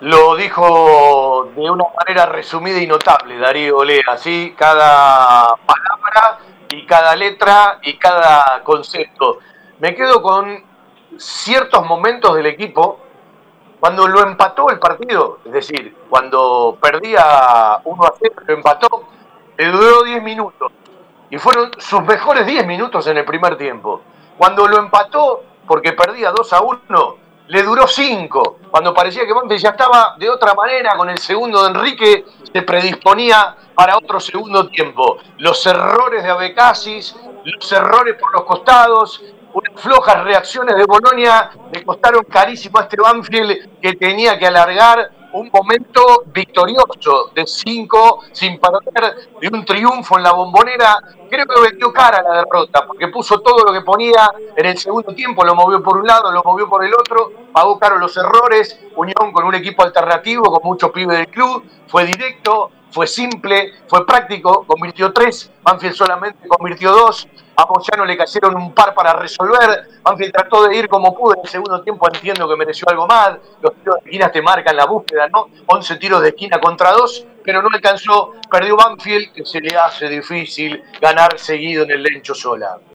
Lo dijo de una manera resumida y notable Darío Olea, así cada palabra y cada letra y cada concepto. Me quedo con ciertos momentos del equipo cuando lo empató el partido, es decir, cuando perdía 1 a 0, lo empató, le duró 10 minutos y fueron sus mejores 10 minutos en el primer tiempo. Cuando lo empató, porque perdía 2 a 1, le duró cinco. Cuando parecía que Montes ya estaba de otra manera con el segundo de Enrique, se predisponía para otro segundo tiempo. Los errores de Abecasis, los errores por los costados, unas flojas reacciones de Bolonia le costaron carísimo a este Banfield que tenía que alargar un momento victorioso de cinco sin perder, de un triunfo en la bombonera. Creo que vendió cara la derrota, porque puso todo lo que ponía en el segundo tiempo, lo movió por un lado, lo movió por el otro, pagó caro los errores, Unión con un equipo alternativo, con muchos pibes del club, fue directo, fue simple, fue práctico, convirtió tres, Banfield solamente convirtió dos, a Moyano le cayeron un par para resolver, Banfield trató de ir como pudo, en el segundo tiempo entiendo que mereció algo más, los tiros de esquina te marcan la búsqueda, ¿no? 11 tiros de esquina contra dos, pero no alcanzó, perdió Banfield, que se le hace difícil ganar seguido en el Lencho Sola.